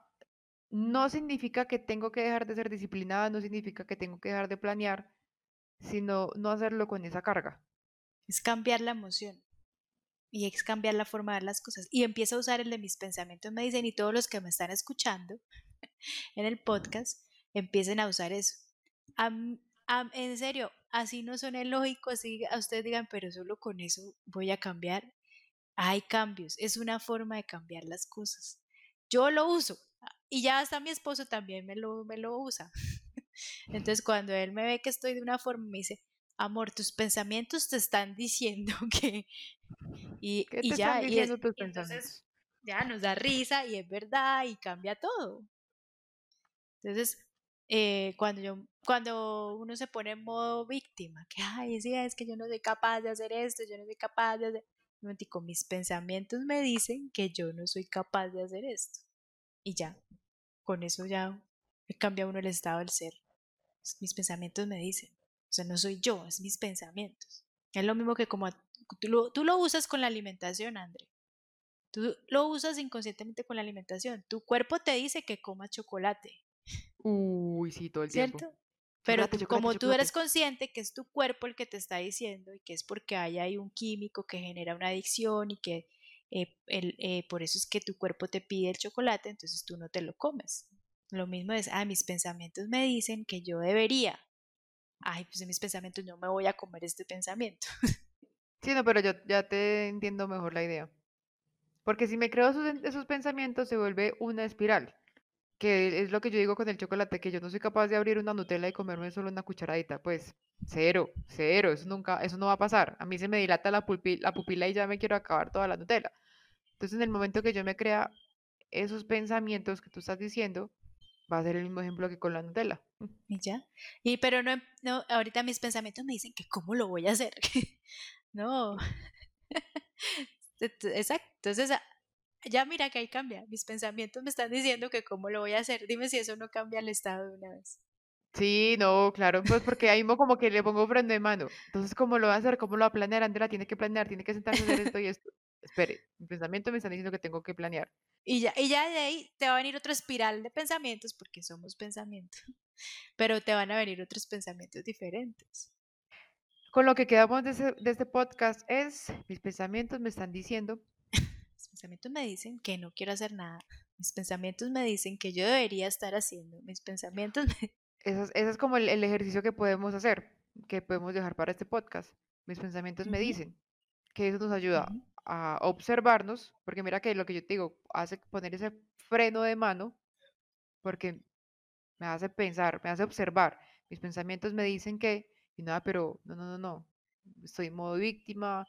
no significa que tengo que dejar de ser disciplinada, no significa que tengo que dejar de planear, sino no hacerlo con esa carga. Es cambiar la emoción y es cambiar la forma de ver las cosas. Y empiezo a usar el de mis pensamientos, me dicen, y todos los que me están escuchando [laughs] en el podcast, empiecen a usar eso. en serio, así no suena lógico, así a ustedes digan, pero solo con eso voy a cambiar. Hay cambios, es una forma de cambiar las cosas. Yo lo uso y ya hasta mi esposo también me lo, me lo usa. [laughs] Entonces cuando él me ve que estoy de una forma, me dice, amor, tus pensamientos te están diciendo [laughs] que... Y, ¿Qué y te ya, están y, es- tus entonces pensamientos? ya nos da risa y es verdad y cambia todo. Entonces, eh, cuando yo, cuando uno se pone en modo víctima, que ay, sí, es que yo no soy capaz de hacer esto, yo no soy capaz de hacer, un momentico, mis pensamientos me dicen que yo no soy capaz de hacer esto. Y ya, con eso ya cambia uno el estado del ser. Mis pensamientos me dicen. O sea, no soy yo, es mis pensamientos. Es lo mismo que como tú lo, tú lo usas con la alimentación, André. Tú lo usas inconscientemente con la alimentación. Tu cuerpo te dice que comas chocolate, Uy, sí, todo el tiempo. ¿cierto? Pero Chocolate, tú- chocolate, como tú eres consciente que es tu cuerpo el que te está diciendo y que es porque hay ahí un químico que genera una adicción y que eh, el- eh, por eso es que tu cuerpo te pide el chocolate, entonces tú no te lo comes. Lo mismo es, ah, mis pensamientos me dicen que yo debería. Ay, pues en mis pensamientos no me voy a comer este pensamiento. Sí, no, pero yo ya te entiendo mejor la idea. Porque si me creo esos, esos pensamientos, se vuelve una espiral. Que es lo que yo digo con el chocolate, que yo no soy capaz de abrir una Nutella y comerme solo una cucharadita. Pues cero, cero, eso nunca, eso no va a pasar. A mí se me dilata la pulpi- la pupila y ya me quiero acabar toda la Nutella. Entonces, en el momento que yo me crea esos pensamientos que tú estás diciendo, va a ser el mismo ejemplo que con la Nutella. Y ya. Y pero no, no, ahorita mis pensamientos me dicen que cómo lo voy a hacer. [laughs] no. [laughs] Exacto. Entonces, ya mira que ahí cambia. Mis pensamientos me están diciendo que cómo lo voy a hacer. Dime si eso no cambia el estado de una vez. Sí, no, claro, pues porque ahí mismo como que le pongo freno de mano. Entonces, ¿cómo lo va a hacer? ¿Cómo lo va a planear? Andrea tiene que planear, tiene que sentarse a hacer esto y esto. Espere, mi pensamiento me están diciendo que tengo que planear. Y ya, y ya de ahí te va a venir otra espiral de pensamientos, porque somos pensamientos. [laughs] Pero te van a venir otros pensamientos diferentes. Con lo que quedamos de, ese- de este podcast es, mis pensamientos me están diciendo, pensamientos me dicen que no quiero hacer nada. Mis pensamientos me dicen que yo debería estar haciendo. Mis pensamientos me... [laughs] ese es, como el, el ejercicio que podemos hacer, que podemos dejar para este podcast. Mis pensamientos me dicen que eso nos ayuda a observarnos, porque mira que lo que yo te digo, hace poner ese freno de mano, porque me hace pensar, me hace observar. Mis pensamientos me dicen que, y nada, pero no, no, no, no, estoy en modo víctima,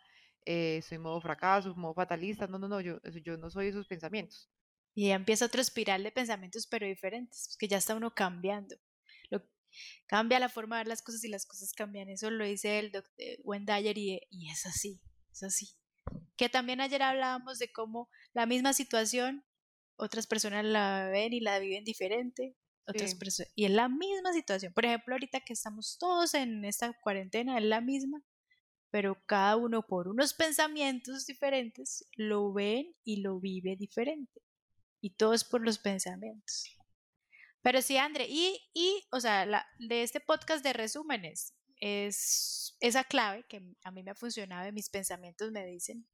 eh, en modo fracaso, modo fatalista, no, no, no, yo, yo no soy esos pensamientos. Y ya empieza otra espiral de pensamientos, pero diferentes, que ya está uno cambiando. Lo, cambia la forma de ver las cosas y las cosas cambian. Eso lo dice el doctor Wendayer y, y es así, es así. Que también ayer hablábamos de cómo la misma situación, otras personas la ven y la viven diferente, otras personas, y es la misma situación. Por ejemplo, ahorita que estamos todos en esta cuarentena, es la misma, pero cada uno por unos pensamientos diferentes lo ven y lo vive diferente. Y todo es por los pensamientos. Pero sí, André, y, y o sea, la, de este podcast de resúmenes, es esa clave que a mí me ha funcionado y mis pensamientos me dicen.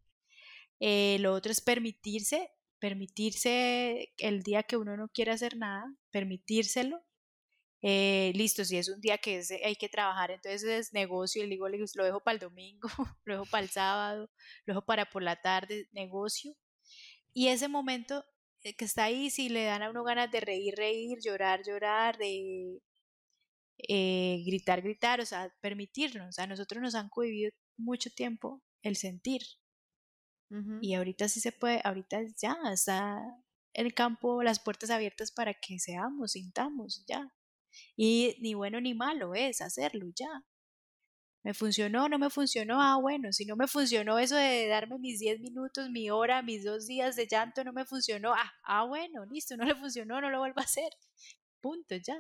Eh, lo otro es permitirse, permitirse el día que uno no quiere hacer nada, permitírselo. Eh, listo, si es un día que hay que trabajar, entonces es negocio, y digo, lo dejo para el domingo, [laughs] lo dejo para el sábado, lo dejo para por la tarde, negocio. Y ese momento eh, que está ahí, si le dan a uno ganas de reír, reír, llorar, llorar, de eh, gritar, gritar, o sea, permitirnos. A nosotros nos han cohibido mucho tiempo el sentir. Y ahorita sí se puede, ahorita ya está el campo, las puertas abiertas para que seamos, sintamos, ya. Y ni bueno ni malo es hacerlo, ya. ¿Me funcionó? ¿No me funcionó? Ah, bueno, si no me funcionó eso de darme mis 10 minutos, mi hora, mis dos días de llanto, no me funcionó. Ah, ah, bueno, listo, [laughs] no le funcionó, no lo vuelvo a hacer. Punto, ya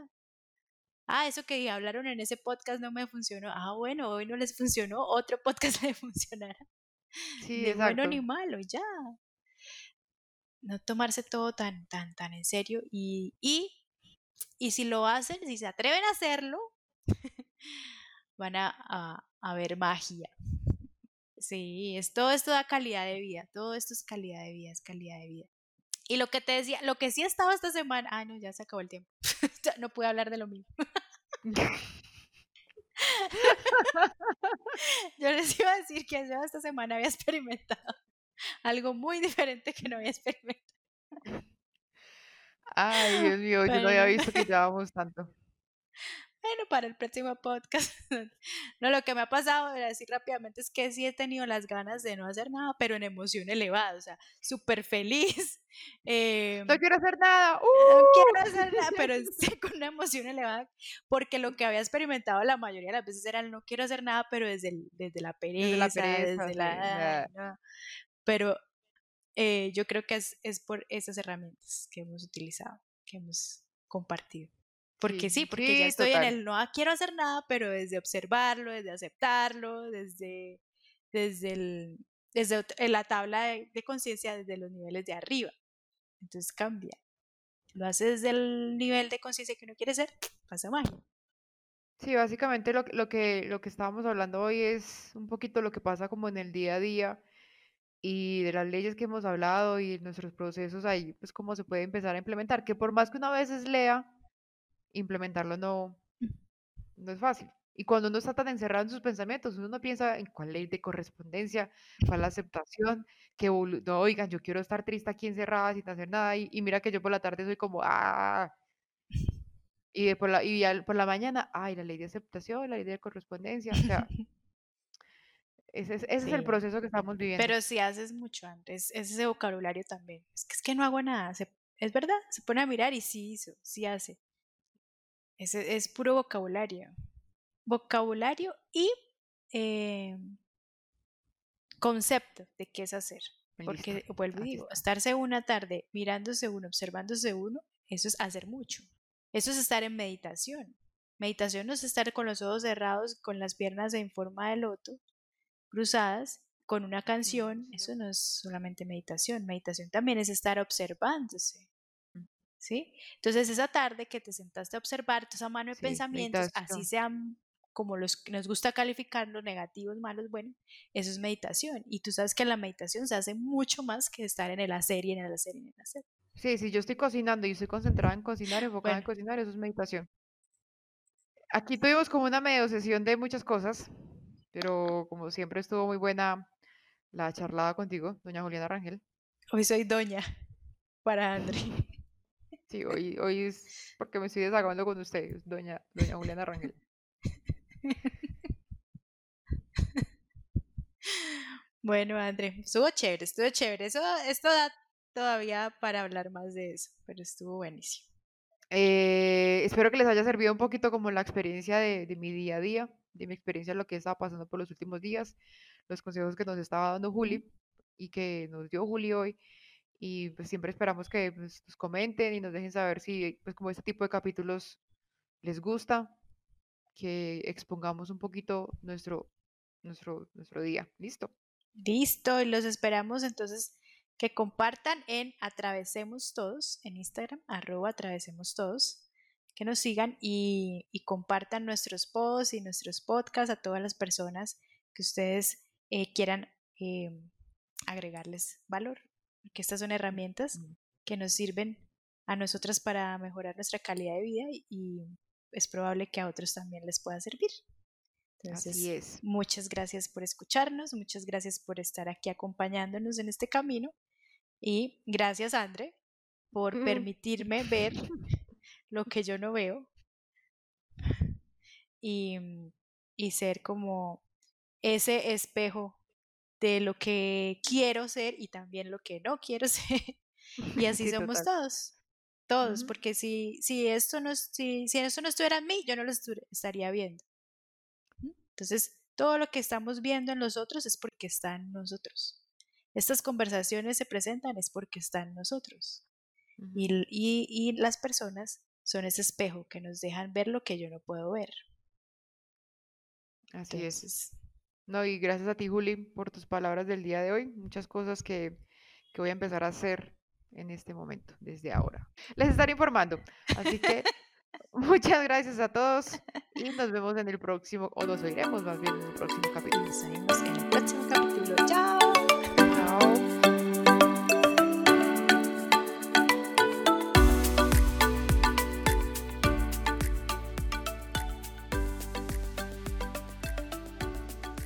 ah, eso que hablaron en ese podcast no me funcionó. Ah, bueno, hoy no les funcionó, otro podcast [laughs] le funcionará. Sí, Ni bueno ni malo, ya. No tomarse todo tan, tan, tan en serio. Y, y, y si lo hacen, si se atreven a hacerlo, [laughs] van a, a, ver magia. Sí, es, todo esto da calidad de vida, todo esto es calidad de vida, es calidad de vida. Y lo que te decía, lo que sí ha estado esta semana, ay no, ya se acabó el tiempo, [laughs] no pude hablar de lo mismo. [laughs] Yo les iba a decir que yo esta semana había experimentado algo muy diferente que no había experimentado. Ay, Dios mío, yo no había visto que llevábamos tanto. [laughs] Bueno, para el próximo podcast. [laughs] No, lo que me ha pasado, voy a decir rápidamente, es que sí he tenido las ganas de no hacer nada, pero en emoción elevada, o sea, súper feliz. [laughs] Em, no quiero hacer nada. No quiero hacer nada, pero sí con una emoción elevada, porque lo que había experimentado la mayoría de las veces era el no quiero hacer nada, pero desde, desde la pereza, desde la... pero eh, yo creo que es, es por esas herramientas que hemos utilizado, que hemos compartido. Porque sí, porque ya estoy en el no quiero hacer nada, pero desde observarlo, desde aceptarlo, desde, desde, el, desde la tabla de, conciencia, desde los niveles de arriba. Entonces cambia. Lo hace desde el nivel de conciencia que uno quiere ser, pasa mal. Sí, básicamente lo, lo, que, lo que estábamos hablando hoy es un poquito lo que pasa como en el día a día y de las leyes que hemos hablado y nuestros procesos ahí, pues cómo se puede empezar a implementar, que por más que una vez lea, implementarlo no, mm. no es fácil. Y cuando uno está tan encerrado en sus pensamientos, uno no piensa en cuál ley de correspondencia, cuál la aceptación, que no, oigan, yo quiero estar triste aquí encerrada sin hacer nada, y, mira que yo por la tarde soy como, ah, y por la, y por la mañana, ay, la ley de aceptación, la ley de correspondencia, o sea, [laughs] ese, es, ese es el proceso que estamos viviendo. Pero si haces mucho antes, es ese vocabulario también, es que, es que no hago nada, es verdad, se pone a mirar y sí hizo, sí hace. Es, es puro vocabulario. Vocabulario y eh, concepto de qué es hacer. Porque, vuelvo y digo, estarse una tarde mirándose uno, observándose uno, eso es hacer mucho. Eso es estar en meditación. Meditación no es estar con los ojos cerrados, con las piernas en forma de loto, cruzadas, con una canción. Eso no es solamente meditación. Meditación también es estar observándose. ¿sí? Entonces esa tarde que te sentaste a observar esa mano de pensamientos, así sean como los que nos gusta calificar los negativos, malos, bueno, eso es meditación. Y tú sabes que la meditación se hace mucho más que estar en el hacer y en el hacer y en el hacer. Sí, si yo estoy cocinando y estoy concentrada en cocinar, [laughs] enfocada en cocinar, eso es meditación. Aquí tuvimos como una medio sesión de muchas cosas, pero como siempre estuvo muy buena la charlada contigo, doña Juliana Rangel. Hoy soy doña [laughs] para André. Sí, hoy, hoy es porque me estoy desagando con ustedes, doña, doña Juliana Rangel. [laughs] Bueno, André, estuvo chévere, estuvo chévere. Eso, esto da todavía para hablar más de eso, pero estuvo buenísimo. Eh, espero que les haya servido un poquito como la experiencia de, de mi día a día, de mi experiencia, lo que estaba pasando por los últimos días, los consejos que nos estaba dando Juli y que nos dio Juli hoy. Y pues siempre esperamos que pues, nos comenten y nos dejen saber si pues como este tipo de capítulos les gusta, que expongamos un poquito nuestro, nuestro, nuestro día. ¿Listo? Listo, y los esperamos entonces que compartan en Atravesemos Todos, en Instagram, arroba Atravesemos Todos, que nos sigan y, y compartan nuestros posts y nuestros podcasts a todas las personas que ustedes eh, quieran eh, agregarles valor, porque estas son herramientas que nos sirven a nosotras para mejorar nuestra calidad de vida y, es probable que a otros también les pueda servir. Entonces, Así es. muchas gracias por escucharnos, muchas gracias por estar aquí acompañándonos en este camino y gracias, André, por Mm. permitirme ver lo que yo no veo y, y ser como ese espejo de lo que quiero ser y también lo que no quiero [laughs] ser. [laughs] Y así Sí, somos total. todos, todos, porque si, si, esto no, si, si esto no estuviera en mí, yo no lo estaría viendo. ¿Mm? Entonces, todo lo que estamos viendo en los otros es porque está en nosotros. Estas conversaciones se presentan es porque están en nosotros. Y, y, y las personas son ese espejo que nos dejan ver lo que yo no puedo ver. Así es. No, y gracias a ti, Juli, por tus palabras del día de hoy. Muchas cosas que, que voy a empezar a hacer en este momento, desde ahora. Les estaré informando. Así que [laughs] muchas gracias a todos y nos vemos en el próximo, o nos oiremos más bien en el próximo capítulo. nos vemos en el próximo capítulo. ¡Chao!